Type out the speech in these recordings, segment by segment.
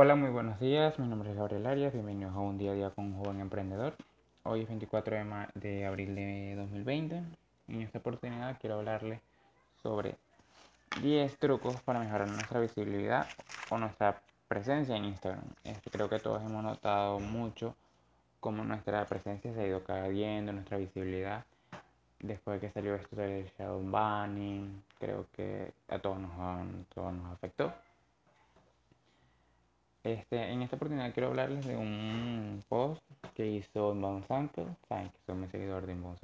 Hola, muy buenos días. Mi nombre es Gabriel Arias. Bienvenidos a un día a día con un joven emprendedor. Hoy es 24 de, de abril de 2020. En esta oportunidad quiero hablarles sobre 10 trucos para mejorar nuestra visibilidad o nuestra presencia en Instagram. Este, creo que todos hemos notado mucho cómo nuestra presencia se ha ido cayendo, nuestra visibilidad después de que salió esto del shadow banning. Creo que a todos nos, a todos nos afectó. Este, en esta oportunidad quiero hablarles de un post que hizo Inbound saben que soy un seguidor de Inbound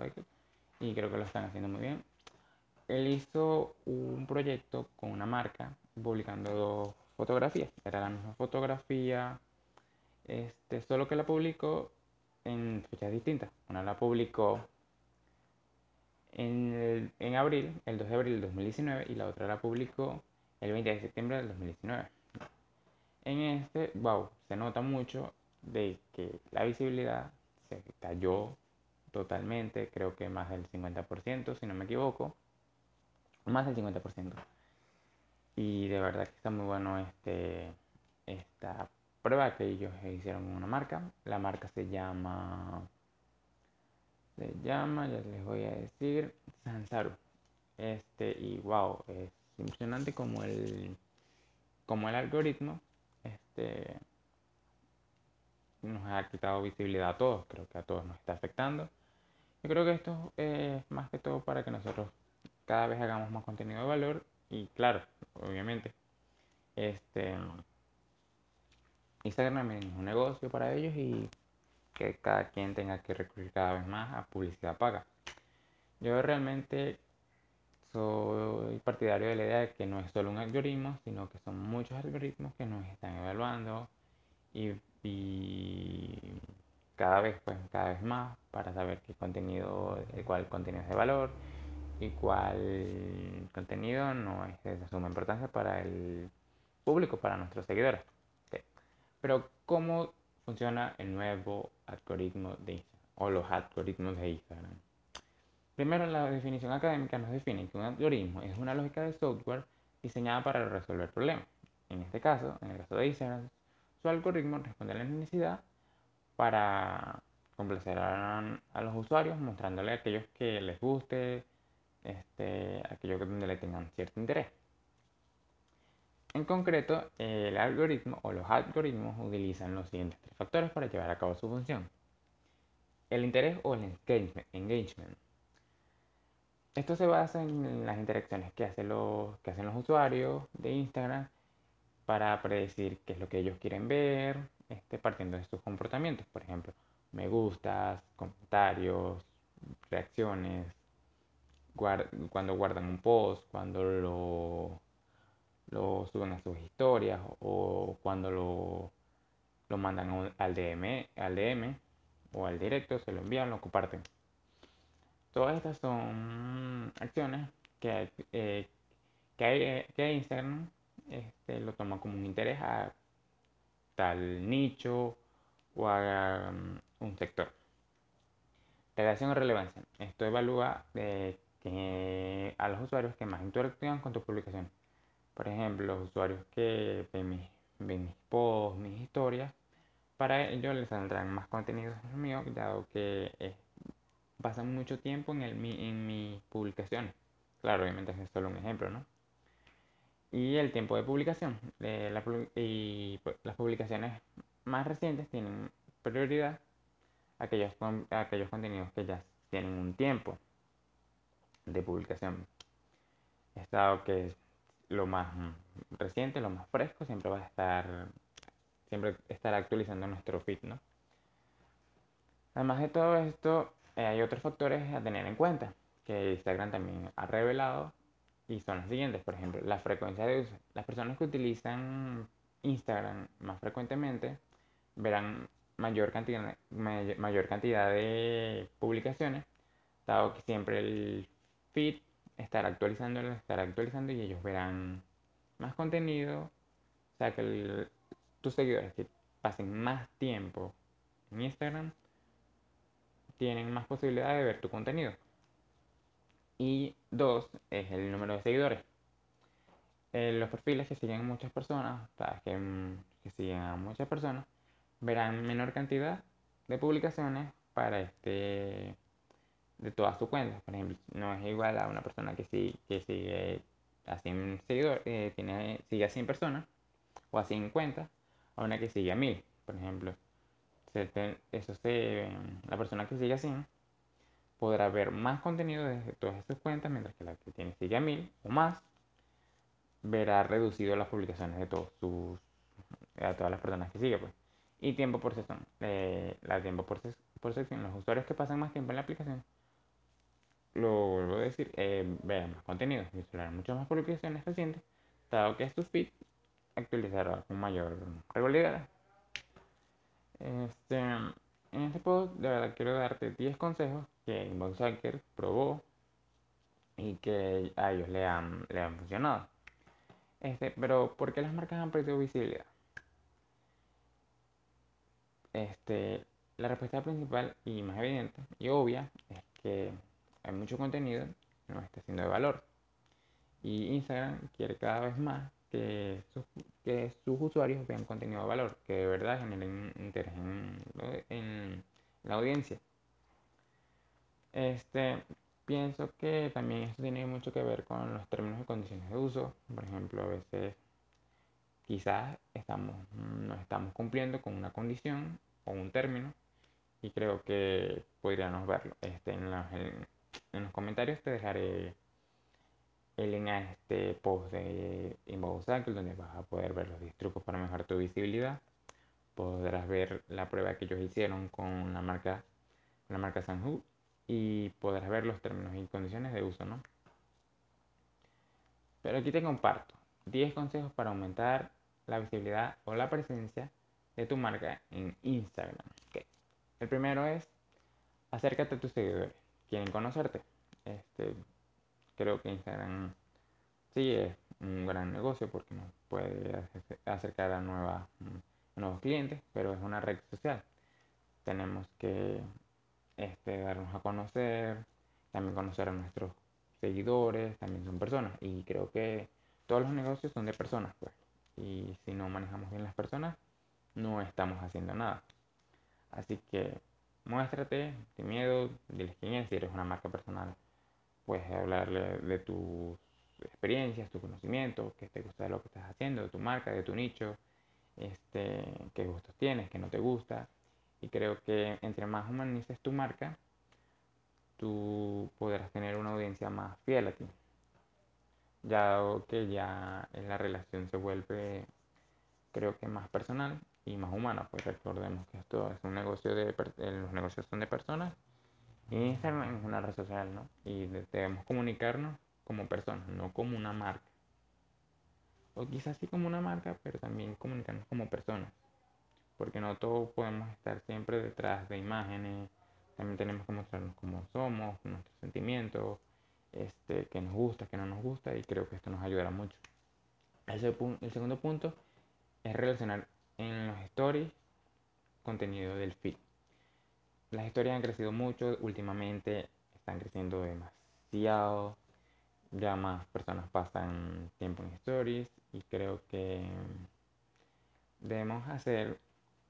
y creo que lo están haciendo muy bien. Él hizo un proyecto con una marca publicando dos fotografías, era la misma fotografía, este, solo que la publicó en fechas distintas. Una la publicó en, en abril, el 2 de abril del 2019, y la otra la publicó el 20 de septiembre del 2019. En este, wow, se nota mucho de que la visibilidad se cayó totalmente, creo que más del 50%, si no me equivoco, más del 50%. Y de verdad que está muy bueno este, esta prueba que ellos hicieron en una marca. La marca se llama, se llama, ya les voy a decir, Sansaru. Este, y wow, es impresionante como el, como el algoritmo este, nos ha quitado visibilidad a todos, creo que a todos nos está afectando. Yo creo que esto es más que todo para que nosotros cada vez hagamos más contenido de valor y claro, obviamente, este Instagram es un negocio para ellos y que cada quien tenga que recurrir cada vez más a publicidad paga. Yo realmente soy partidario de la idea de que no es solo un algoritmo, sino que son muchos algoritmos que nos están evaluando y, cada vez, pues, cada vez más para saber qué contenido, cuál contenido es de valor y cuál contenido no es de suma importancia para el público, para nuestros seguidores. Pero, ¿cómo funciona el nuevo algoritmo de Instagram o los algoritmos de Instagram? Primero, la definición académica nos define que un algoritmo es una lógica de software diseñada para resolver problemas. En este caso, en el caso de Instagram, su algoritmo responde a la necesidad para complacer a, los usuarios, mostrándole aquellos que les guste, este, aquellos donde le tengan cierto interés. En concreto, el algoritmo o los algoritmos utilizan los siguientes tres factores para llevar a cabo su función. El interés o el engagement. Esto se basa en las interacciones que hacen los, que hacen los usuarios de Instagram para predecir qué es lo que ellos quieren ver, este, partiendo de sus comportamientos. Por ejemplo, me gustas, comentarios, reacciones, cuando guardan un post, cuando lo, lo suben a sus historias o cuando lo, lo mandan al DM, al DM o al directo, se lo envían, lo comparten. Todas estas son acciones que, eh, que, que, Instagram este, lo toma como un interés a tal nicho o a um, un sector. Relación o relevancia. Esto evalúa eh, que, a los usuarios que más interactúan con tu publicación. Por ejemplo, los usuarios que ven mis, ven mis posts, mis historias, para ellos les saldrán más contenidos míos, dado que es pasan mucho tiempo en, el, en mis publicaciones. Claro, obviamente es solo un ejemplo, ¿no? Y el tiempo de publicación. y pues, las publicaciones más recientes tienen prioridad a aquellos, aquellos contenidos que ya tienen un tiempo de publicación. Estado que lo más reciente, lo más fresco, siempre va a estar, siempre estará actualizando nuestro feed, ¿no? Además de todo esto, eh, hay otros factores a tener en cuenta que Instagram también ha revelado y son los siguientes. Por ejemplo, la frecuencia de uso. Las personas que utilizan Instagram más frecuentemente verán mayor cantidad, mayor cantidad de publicaciones, dado que siempre el feed estará actualizando, estará actualizando y ellos verán más contenido. O sea que tus seguidores que pasen más tiempo en Instagram tienen más posibilidad de ver tu contenido. Y dos, es el número de seguidores. Eh, los perfiles que siguen muchas personas, que, mm, que siguen a muchas personas verán menor cantidad de publicaciones para este de todas sus cuentas. Por ejemplo, no es igual a una persona que, sí, que sigue a 100 seguidores, eh, tiene, sigue a 100 personas o a 100 cuentas, a una que sigue a 1000. Por ejemplo, eso se, la persona que sigue a 100 podrá ver más contenido desde todas sus cuentas, mientras que la que tiene sigue a 1000 o más verá reducido las publicaciones de todos sus a todas las personas que sigue pues. Y tiempo por sesión eh, la tiempo por, por sección los usuarios que pasan más tiempo en la aplicación lo vuelvo a decir eh, verán más contenido visualizarán muchas más publicaciones recientes dado que su feed actualizará con mayor regularidad este, en este post de verdad quiero darte 10 consejos que Inbox Hacker probó y que a ellos le han, le han funcionado este, pero ¿por qué las marcas han perdido visibilidad? Este, la respuesta principal y más evidente y obvia es que hay mucho contenido que no está siendo de valor. Y Instagram quiere cada vez más que sus, que sus usuarios vean contenido de valor, que de verdad generen interés en, la audiencia. Este, pienso que también esto tiene mucho que ver con los términos y condiciones de uso. Por ejemplo, a veces quizás estamos, no estamos cumpliendo con una condición o un término y creo que podríamos verlo. Este, en, los, en, los comentarios te dejaré el a este post de Inbox donde vas a poder ver los 10 trucos para mejorar tu visibilidad. Podrás ver la prueba que ellos hicieron con la marca, la marca Sanhu y podrás ver los términos y condiciones de uso, ¿no? Pero aquí te comparto 10 consejos para aumentar la visibilidad o la presencia de tu marca en Instagram. El primero es acércate a tus seguidores. Quieren conocerte. Este, creo que Instagram sí es un gran negocio porque nos puede acercar a, nuevas, nuevos clientes, pero es una red social. Tenemos que este, darnos a conocer, también conocer a nuestros seguidores, también son personas. Y creo que todos los negocios son de personas, pues. Y si no manejamos bien las personas, no estamos haciendo nada. Así que muéstrate, sin miedo, diles quién es, si eres una marca personal, puedes hablarle de tus experiencias, tu conocimiento, qué te gusta de lo que estás haciendo, de tu marca, de tu nicho, este, qué gustos tienes, qué no te gusta. Y creo que entre más humanices tu marca, tú podrás tener una audiencia más fiel a ti. Ya que ya la relación se vuelve, creo que más personal y más humana, pues recordemos que esto es un negocio de, los negocios son de personas Instagram es una red social, ¿no? Y debemos comunicarnos como personas, no como una marca. O quizás sí como una marca, pero también comunicarnos como personas. Porque no todos podemos estar siempre detrás de imágenes. También tenemos que mostrarnos cómo somos, nuestros sentimientos, este, que nos gusta, que no nos gusta. Y creo que esto nos ayudará mucho. El, el segundo punto es relacionar en los stories contenido del feed. Las historias han crecido mucho últimamente, están creciendo demasiado ya más personas pasan tiempo en stories y creo que debemos hacer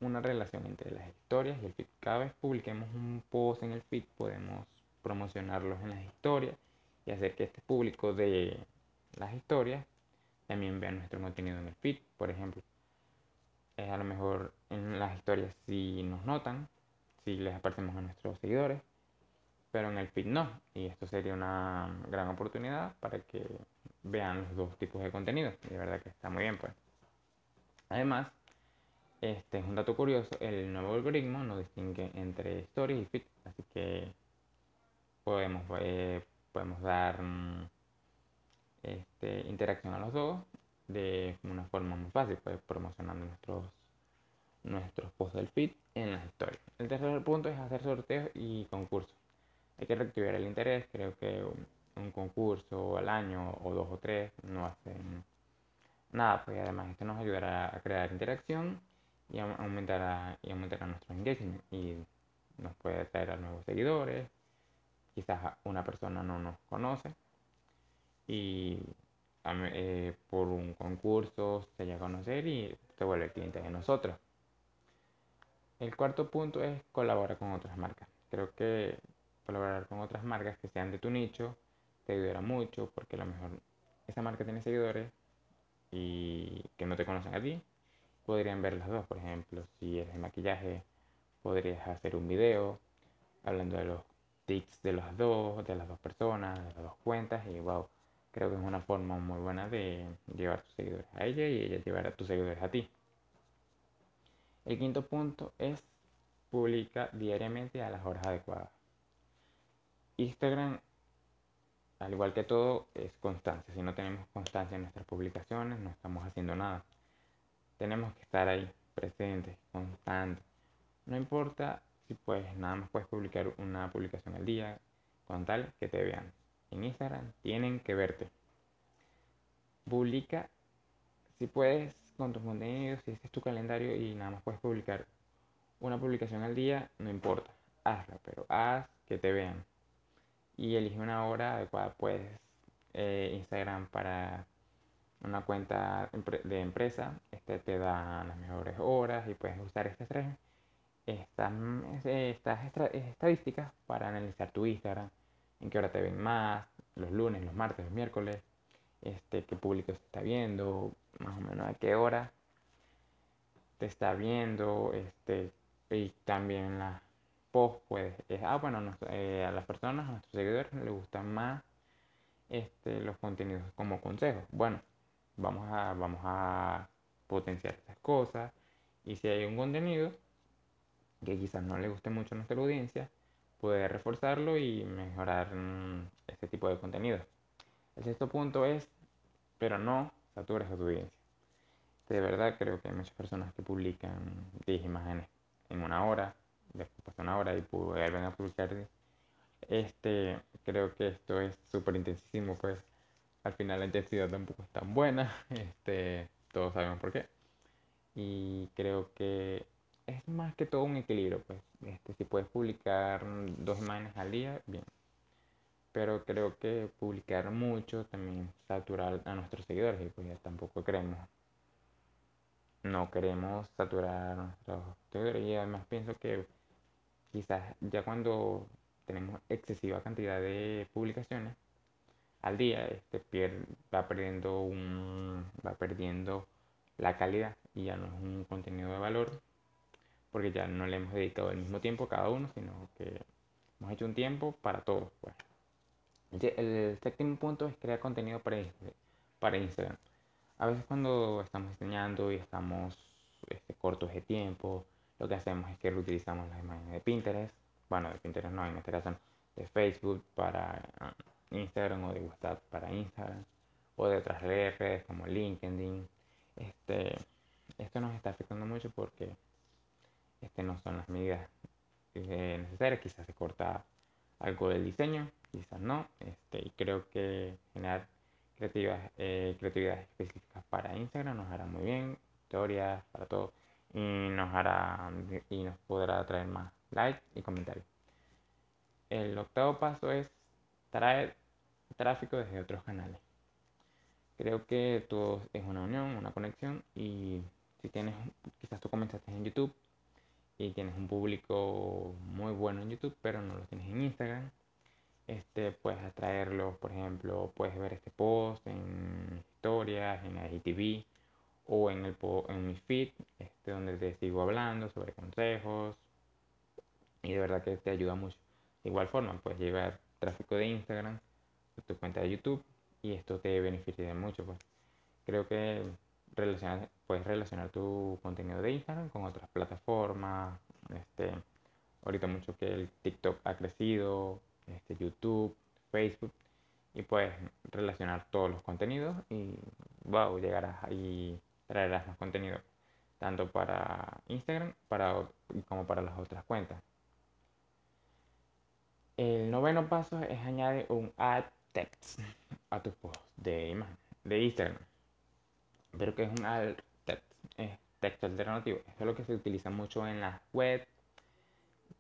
una relación entre las historias y el feed. Cada vez publiquemos un post en el feed podemos promocionarlos en las historias y hacer que este público de las historias también vea nuestro contenido en el feed, por ejemplo. es a lo mejor en las historias si nos notan, si les aparecemos a nuestros seguidores, pero en el feed no. Y esto sería una gran oportunidad para que vean los dos tipos de contenido. Y de verdad que está muy bien, pues. Además, este es un dato curioso, el nuevo algoritmo no distingue entre stories y feed, así que podemos, eh, podemos dar mm, este, interacción a los dos de una forma muy fácil, pues promocionando nuestros nuestros posts del feed en las historias. El tercer punto es hacer sorteos y concursos hay que reactivar el interés. Creo que un, concurso al año o dos o tres no hacen nada, pues además esto nos ayudará a crear interacción y aumentará, y aumentará nuestro engagement y nos puede traer a nuevos seguidores. Quizás una persona no nos conoce y eh, por un concurso se llega a conocer y se vuelve cliente de nosotros. El cuarto punto es colaborar con otras marcas. Creo que colaborar con otras marcas que sean de tu nicho te ayudará mucho porque a lo mejor esa marca tiene seguidores y que no te conocen a ti. Podrían ver las dos, por ejemplo, si eres de maquillaje, podrías hacer un video hablando de los tips de las dos, de las dos personas, de las dos cuentas y wow, creo que es una forma muy buena de llevar tus seguidores a ella y ella llevar a tus seguidores a ti. El quinto punto es publica diariamente a las horas adecuadas. Instagram, al igual que todo, es constancia. Si no tenemos constancia en nuestras publicaciones, no estamos haciendo nada. Tenemos que estar ahí, presentes, constantes. No importa si pues nada más puedes publicar una publicación al día, con tal que te vean. En Instagram tienen que verte. Publica si puedes con tus contenidos, si este es tu calendario y nada más puedes publicar una publicación al día, no importa, hazla, pero haz que te vean. Y elige una hora adecuada, pues Instagram para una cuenta de empresa, este te da las mejores horas y puedes usar estas tres estas, estas estadísticas para analizar tu Instagram, en qué hora te ven más, los lunes, los martes, los miércoles, este, qué público está viendo, más o menos a qué hora te está viendo, este, y también las post, pues, ah, bueno, eh, a las personas, a nuestros seguidores les gustan más este, los contenidos como consejos. Bueno, vamos a, vamos a potenciar estas cosas y si hay un contenido que quizás no le guste mucho a nuestra audiencia, puede reforzarlo y mejorar mm, este tipo de contenido. El sexto punto es, pero no satures a tu audiencia. De verdad creo que hay muchas personas que publican 10 imágenes en una hora, después de una hora y vuelven a publicar. Este, creo que esto es súper intensísimo, pues al final la intensidad tampoco es tan buena, este, todos sabemos por qué. Y creo que es más que todo un equilibrio, pues. Este, si puedes publicar dos imágenes al día, bien. Pero creo que publicar mucho también saturar a nuestros seguidores y pues ya tampoco queremos. No queremos saturar a nuestros seguidores y además pienso que quizás ya cuando tenemos excesiva cantidad de publicaciones al día, este va perdiendo un, va perdiendo la calidad y ya no es un contenido de valor porque ya no le hemos dedicado el mismo tiempo a cada uno, sino que hemos hecho un tiempo para todos. Pues. El séptimo punto es crear contenido para, Instagram. A veces cuando estamos diseñando y estamos este, cortos de tiempo, lo que hacemos es que reutilizamos las imágenes de Pinterest, bueno, de Pinterest no, en este caso de Facebook para ah, Instagram o de WhatsApp para Instagram, o de otras redes como LinkedIn. Este, esto nos está afectando mucho porque este, no son las medidas necesarias, quizás se corta algo del diseño, quizás no, este, y creo que generar creatividad, eh, creatividad específicas para Instagram nos hará muy bien, historias, para todo, y nos hará y nos podrá traer más likes y comentarios. El octavo paso es traer tráfico desde otros canales. Creo que todo es una unión, una conexión y si tienes, quizás tú comenzaste en YouTube y tienes un público muy bueno en YouTube, pero no lo tienes en Instagram, este, puedes atraerlos, por ejemplo, puedes ver este post en historias, en IGTV o en, el, en mi feed, este, donde te sigo hablando sobre consejos y de verdad que te ayuda mucho. De igual forma, puedes llevar tráfico de Instagram a tu cuenta de YouTube y esto te beneficia mucho. Pues. Creo que puedes relacionar tu contenido de Instagram con otras plataformas. Este, ahorita mucho que el TikTok ha crecido, este, YouTube, Facebook, y puedes relacionar todos los contenidos y wow, llegarás y traerás más contenido tanto para Instagram para, como para las otras cuentas. El noveno paso es añadir un ad text a tus posts de imagen de Instagram pero que es un alt text, texto alternativo. Eso es lo que se utiliza mucho en las web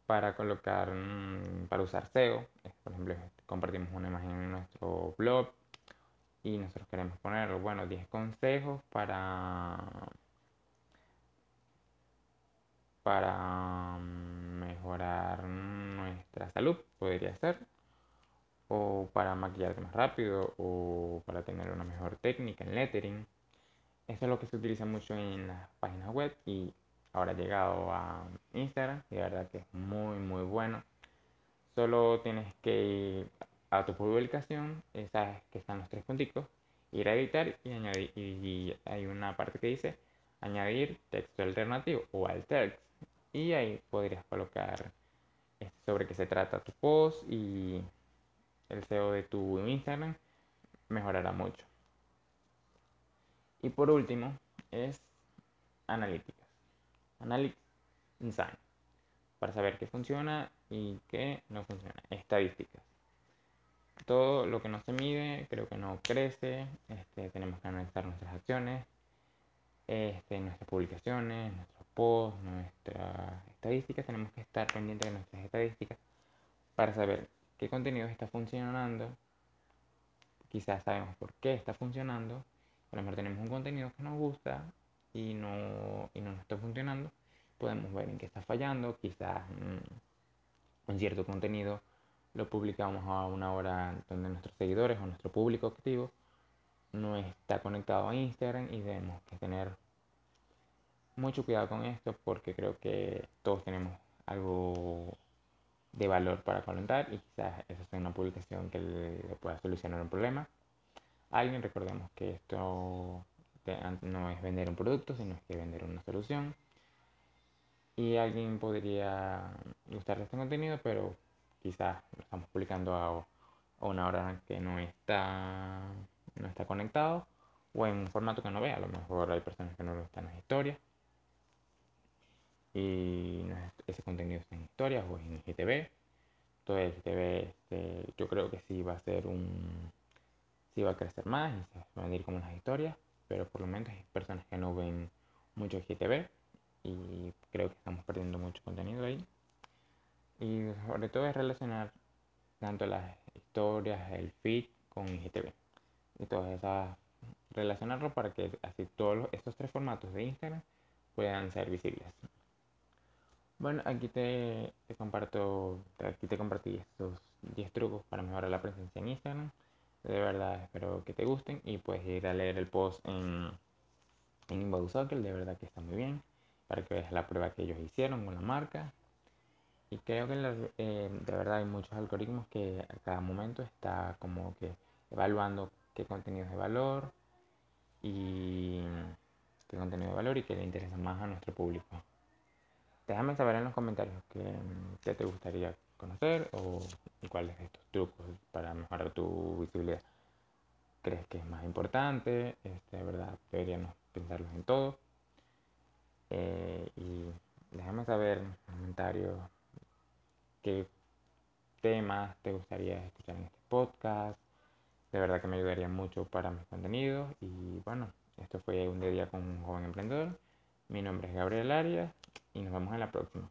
para colocar, mm, para usar SEO. Por ejemplo, compartimos una imagen en nuestro blog y nosotros queremos poner, bueno, 10 consejos para para mm, mejorar nuestra salud, podría ser, o para maquillarte más rápido, o para tener una mejor técnica en lettering. Eso es lo que se utiliza mucho en las páginas web y ahora llegado a Instagram y de verdad que es muy muy bueno. Solo tienes que ir a tu publicación, sabes que están los tres punticos, ir a editar y añadir y hay una parte que dice añadir texto alternativo o alt text y ahí podrías colocar este, sobre qué se trata tu post y el SEO de tu Instagram mejorará mucho. Y por último es analíticas. Analytics Insight. Para saber qué funciona y qué no funciona. Estadísticas. Todo lo que no se mide creo que no crece. Este, tenemos que analizar nuestras acciones, este, nuestras publicaciones, nuestros posts, nuestras estadísticas. Tenemos que estar pendientes de nuestras estadísticas para saber qué contenido está funcionando. Quizás sabemos por qué está funcionando. A lo mejor tenemos un contenido que nos gusta y no, y no nos Podemos ver en qué está fallando. Quizás mm, un cierto contenido lo publicamos a una hora donde nuestros seguidores o nuestro público activo no está conectado a Instagram y debemos tener mucho cuidado con esto porque creo que todos tenemos algo de valor para comentar y quizás esa sea una publicación que le pueda solucionar un problema. Alguien recordemos que esto no es vender un producto, sino es que vender una solución. Y alguien podría gustar de este contenido, pero quizás lo estamos publicando a, una hora que no está, no está conectado o en un formato que no vea. A lo mejor hay personas que no lo están en las historias y ese contenido está en historias o en GTV. Entonces GTV este, yo creo que sí va a ser un... sí va a crecer más y se van a ir como las historias, pero por lo menos hay personas que no ven mucho GTV y creo que estamos perdiendo mucho contenido ahí. Y sobre todo es relacionar tanto las historias, el feed con IGTV. Y todas esas, relacionarlo para que así todos estos tres formatos de Instagram puedan ser visibles. Bueno, aquí te, comparto, aquí te compartí estos 10 trucos para mejorar la presencia en Instagram. De verdad espero que te gusten y puedes ir a leer el post en, en Circle, de verdad que está muy bien, para que veas la prueba que ellos hicieron con la marca. Y creo que eh, de verdad hay muchos algoritmos que a cada momento está como que evaluando qué contenido es de valor y qué contenido de valor y qué le interesa más a nuestro público. Déjame saber en los comentarios qué, te gustaría conocer o cuáles de estos trucos para mejorar tu visibilidad crees que es más importante. Este, de verdad, deberíamos pensarlos en todo. Eh, y déjame saber en los comentarios qué temas te gustaría escuchar en este podcast. De verdad que me ayudaría mucho para mis contenidos. Y bueno, esto fue un día con un joven emprendedor. Mi nombre es Gabriel Arias y nos vemos en la próxima.